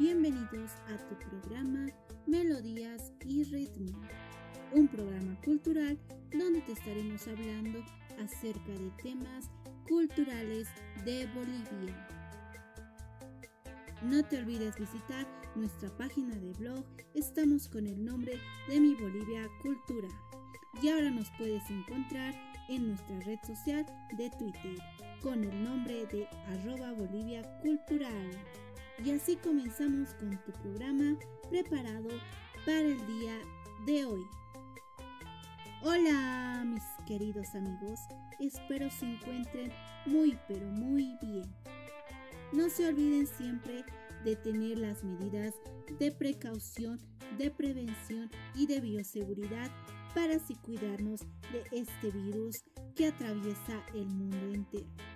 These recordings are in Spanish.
Bienvenidos a tu programa Melodías y Ritmo, un programa cultural donde te estaremos hablando acerca de temas culturales de Bolivia. No te olvides visitar nuestra página de blog, estamos con el nombre de Mi Bolivia Cultura. Y ahora nos puedes encontrar en nuestra red social de Twitter con el nombre de arroba Bolivia Cultural. Y así comenzamos con tu programa preparado para el día de hoy. Hola mis queridos amigos, espero se encuentren muy pero muy bien. No se olviden siempre de tener las medidas de precaución, de prevención y de bioseguridad para así cuidarnos de este virus que atraviesa el mundo entero.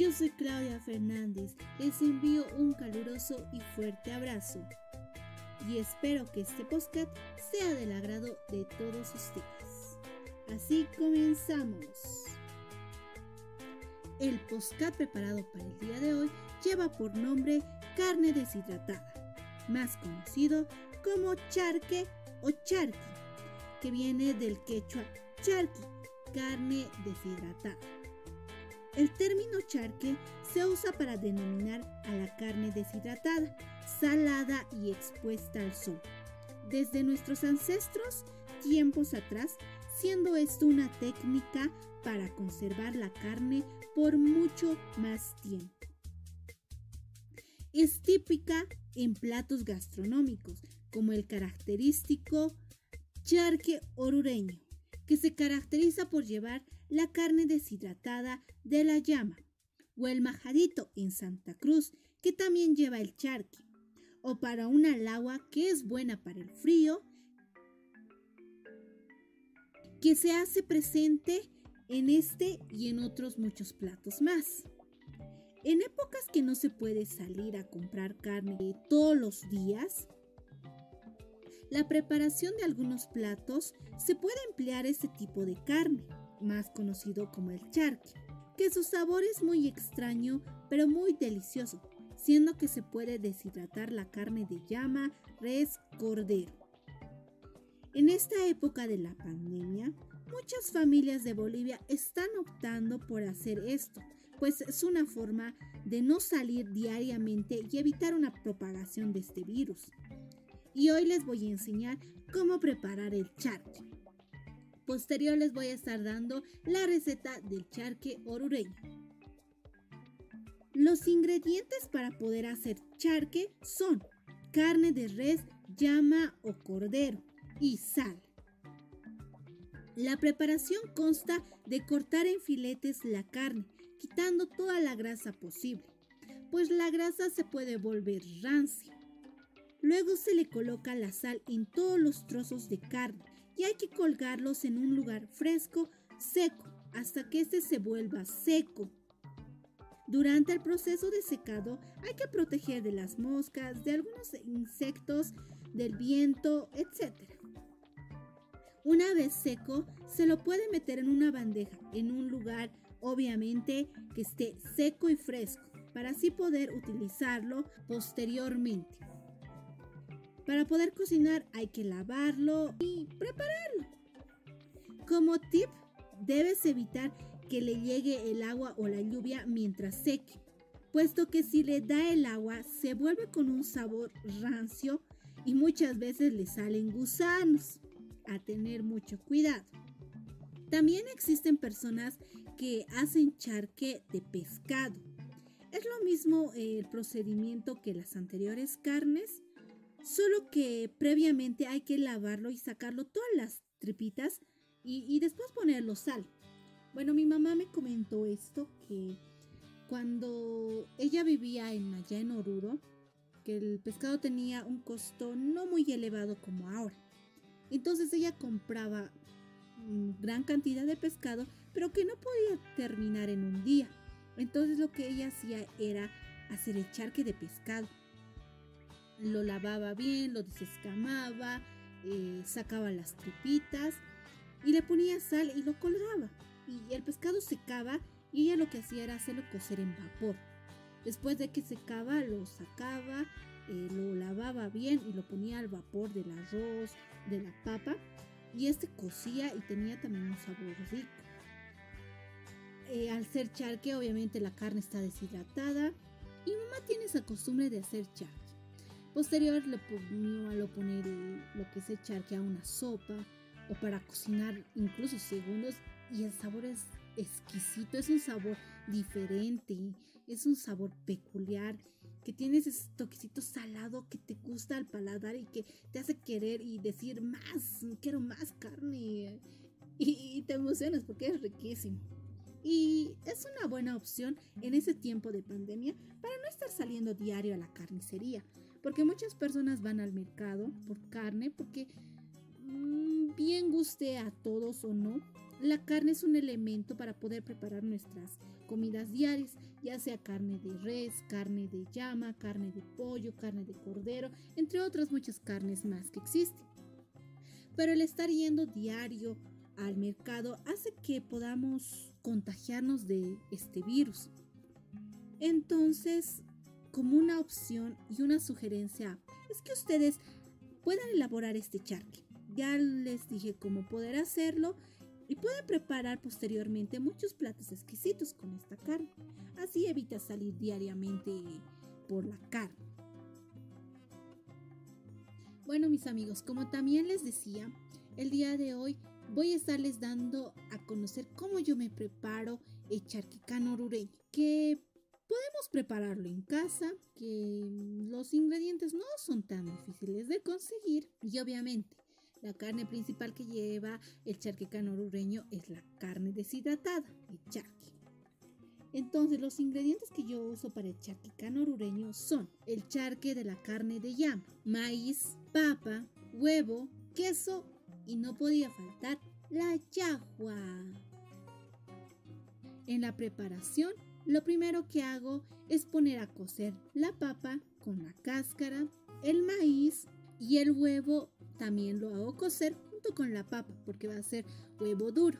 Yo soy Claudia Fernández, les envío un caluroso y fuerte abrazo y espero que este podcast sea del agrado de todos ustedes. Así comenzamos. El podcast preparado para el día de hoy lleva por nombre carne deshidratada, más conocido como charque o charqui, que viene del quechua charqui, carne deshidratada. El término charque se usa para denominar a la carne deshidratada, salada y expuesta al sol. Desde nuestros ancestros, tiempos atrás, siendo esto una técnica para conservar la carne por mucho más tiempo. Es típica en platos gastronómicos, como el característico charque orureño, que se caracteriza por llevar la carne deshidratada de la llama, o el majadito en Santa Cruz, que también lleva el charqui, o para una lagua que es buena para el frío, que se hace presente en este y en otros muchos platos más. En épocas que no se puede salir a comprar carne todos los días, la preparación de algunos platos se puede emplear este tipo de carne, más conocido como el charqui, que su sabor es muy extraño pero muy delicioso, siendo que se puede deshidratar la carne de llama, res, cordero. En esta época de la pandemia, muchas familias de Bolivia están optando por hacer esto, pues es una forma de no salir diariamente y evitar una propagación de este virus y hoy les voy a enseñar cómo preparar el charque. Posterior les voy a estar dando la receta del charque orureño. Los ingredientes para poder hacer charque son carne de res, llama o cordero y sal. La preparación consta de cortar en filetes la carne, quitando toda la grasa posible, pues la grasa se puede volver rancia. Luego se le coloca la sal en todos los trozos de carne y hay que colgarlos en un lugar fresco, seco, hasta que este se vuelva seco. Durante el proceso de secado hay que proteger de las moscas, de algunos insectos, del viento, etc. Una vez seco, se lo puede meter en una bandeja, en un lugar obviamente que esté seco y fresco, para así poder utilizarlo posteriormente. Para poder cocinar hay que lavarlo y prepararlo. Como tip, debes evitar que le llegue el agua o la lluvia mientras seque, puesto que si le da el agua se vuelve con un sabor rancio y muchas veces le salen gusanos. A tener mucho cuidado. También existen personas que hacen charque de pescado. Es lo mismo el procedimiento que las anteriores carnes, Solo que previamente hay que lavarlo y sacarlo todas las tripitas y, después ponerlo sal. Bueno, mi mamá me comentó esto que cuando ella vivía en allá en Oruro, que el pescado tenía un costo no muy elevado como ahora. Entonces ella compraba gran cantidad de pescado, pero que no podía terminar en un día. Entonces lo que ella hacía era hacer el charque de pescado lo lavaba bien, lo desescamaba, eh, sacaba las tripitas y le ponía sal y lo colgaba. Y el pescado secaba y ella lo que hacía era hacerlo cocer en vapor. Después de que secaba, lo sacaba, eh, lo lavaba bien y lo ponía al vapor del arroz, de la papa. Y este cocía y tenía también un sabor rico. Eh, al ser charque, obviamente la carne está deshidratada. Y mamá tiene esa costumbre de hacer charque. Posterior le ponía a lo poner lo que es el charque a una sopa o para cocinar incluso segundos y el sabor es exquisito, es un sabor diferente, es un sabor peculiar, que tienes ese toquecito salado que te gusta al paladar y que te hace querer y decir más, quiero más carne. Y, te emocionas porque es riquísimo. Y es una buena opción en ese tiempo de pandemia para no estar saliendo diario a la carnicería. Porque muchas personas van al mercado por carne porque mm, bien guste a todos o no, la carne es un elemento para poder preparar nuestras comidas diarias, ya sea carne de res, carne de llama, carne de pollo, carne de cordero, entre otras muchas carnes más que existen. Pero el estar yendo diario al mercado hace que podamos contagiarnos de este virus. Entonces, como una opción y una sugerencia es que ustedes puedan elaborar este charque. Ya les dije cómo poder hacerlo y pueden preparar posteriormente muchos platos exquisitos con esta carne. Así evita salir diariamente por la carne. Bueno mis amigos, como también les decía, el día de hoy voy a estarles dando a conocer cómo yo me preparo el charquicano orureño, que podemos prepararlo en casa, que los ingredientes no son tan difíciles de conseguir y obviamente la carne principal que lleva el charquecano orureño es la carne deshidratada, el charque. Entonces, los ingredientes que yo uso para el charquecano orureño son el charque de la carne de llama, maíz, papa, huevo, queso y no podía faltar la yagua. En la preparación, lo primero que hago es poner a cocer la papa con la cáscara, el maíz y el huevo también lo hago cocer junto con la papa porque va a ser huevo duro.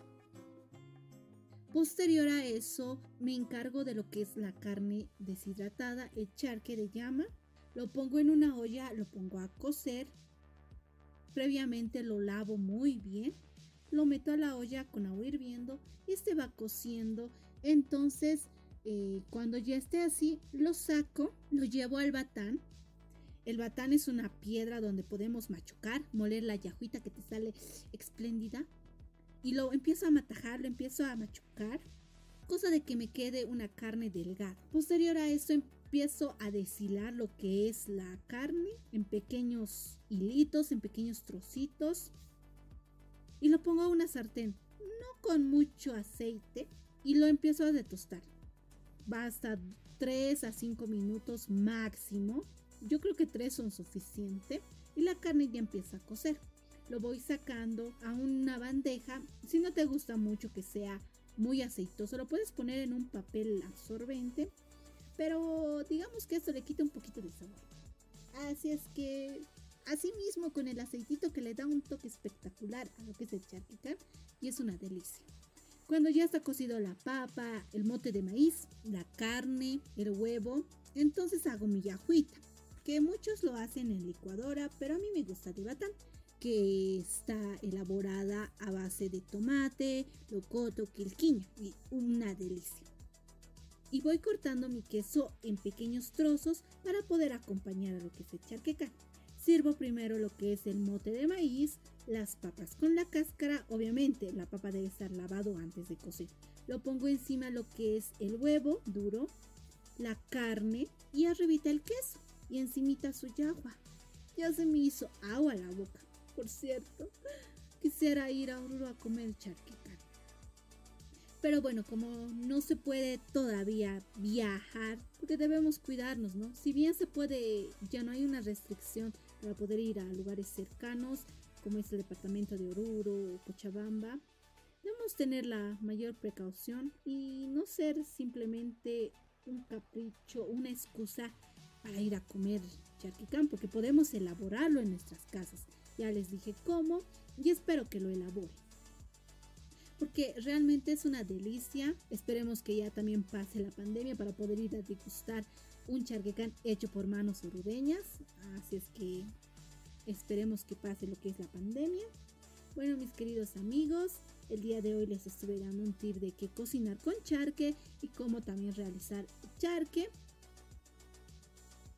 Posterior a eso me encargo de lo que es la carne deshidratada, el charque de llama. Lo pongo en una olla, lo pongo a cocer. Previamente lo lavo muy bien. Lo meto a la olla con agua hirviendo y este va cociendo. Entonces, eh, cuando ya esté así, lo saco, lo llevo al batán el batán es una piedra donde podemos machucar, moler la yajuita que te sale espléndida. Y lo empiezo a matajar, lo empiezo a machucar, cosa de que me quede una carne delgada. Posterior a eso empiezo a deshilar lo que es la carne en pequeños hilitos, en pequeños trocitos. Y lo pongo a una sartén, no con mucho aceite, y lo empiezo a detostar. Basta 3 a 5 minutos máximo yo creo que tres son suficientes y la carne ya empieza a cocer. Lo voy sacando a una bandeja. Si no te gusta mucho que sea muy aceitoso, lo puedes poner en un papel absorbente. Pero digamos que esto le quita un poquito de sabor. Así es que así mismo con el aceitito que le da un toque espectacular a lo que es el charquicán y es una delicia. Cuando ya está cocido la papa, el mote de maíz, la carne, el huevo, entonces hago mi yajuita que muchos lo hacen en licuadora, pero a mí me gusta de batán, que está elaborada a base de tomate, locoto, quilquiña y una delicia. Y voy cortando mi queso en pequeños trozos para poder acompañar a lo que es el charquecán. Sirvo primero lo que es el mote de maíz, las papas con la cáscara, obviamente la papa debe estar lavado antes de cocer. Lo pongo encima lo que es el huevo duro, la carne y arribita el queso y encimita su yagua. Ya se me hizo agua la boca, por cierto. Quisiera ir a Oruro a comer charquicán. Pero bueno, como no se puede todavía viajar, porque debemos cuidarnos, ¿no? Si bien se puede, ya no hay una restricción para poder ir a lugares cercanos, como es el departamento de Oruro o Cochabamba, debemos tener la mayor precaución y no ser simplemente un capricho, una excusa para ir a comer charquicán, porque podemos elaborarlo en nuestras casas. Ya les dije cómo y espero que lo elaboren. Porque realmente es una delicia. Esperemos que ya también pase la pandemia para poder ir a degustar un charquecán hecho por manos orubeñas. Así es que esperemos que pase lo que es la pandemia. Bueno, mis queridos amigos, el día de hoy les estuve dando un tip de qué cocinar con charque y cómo también realizar charque.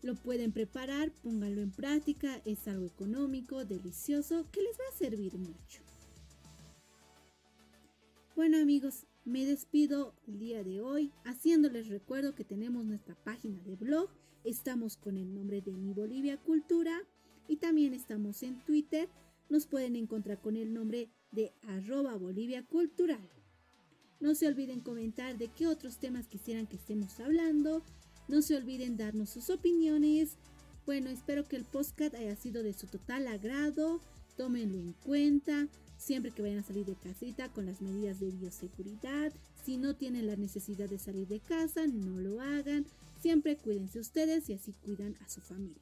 Lo pueden preparar, pónganlo en práctica, es algo económico, delicioso, que les va a servir mucho. Bueno amigos, me despido el día de hoy haciéndoles recuerdo que tenemos nuestra página de blog, estamos con el nombre de Mi Bolivia Cultura y también estamos en Twitter, nos pueden encontrar con el nombre de arroba Bolivia Cultural. No se olviden comentar de qué otros temas quisieran que estemos hablando, no se olviden darnos sus opiniones. Bueno, espero que el podcast haya sido de su total agrado, tómenlo en cuenta siempre que vayan a salir de casita con las medidas de bioseguridad. Si no tienen la necesidad de salir de casa, no lo hagan. Siempre cuídense ustedes y así cuidan a su familia.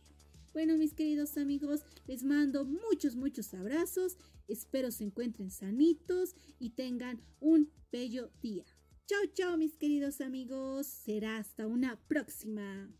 Bueno, mis queridos amigos, les mando muchos, muchos abrazos. Espero se encuentren sanitos y tengan un bello día. Chao, chao, mis queridos amigos. Será hasta una próxima.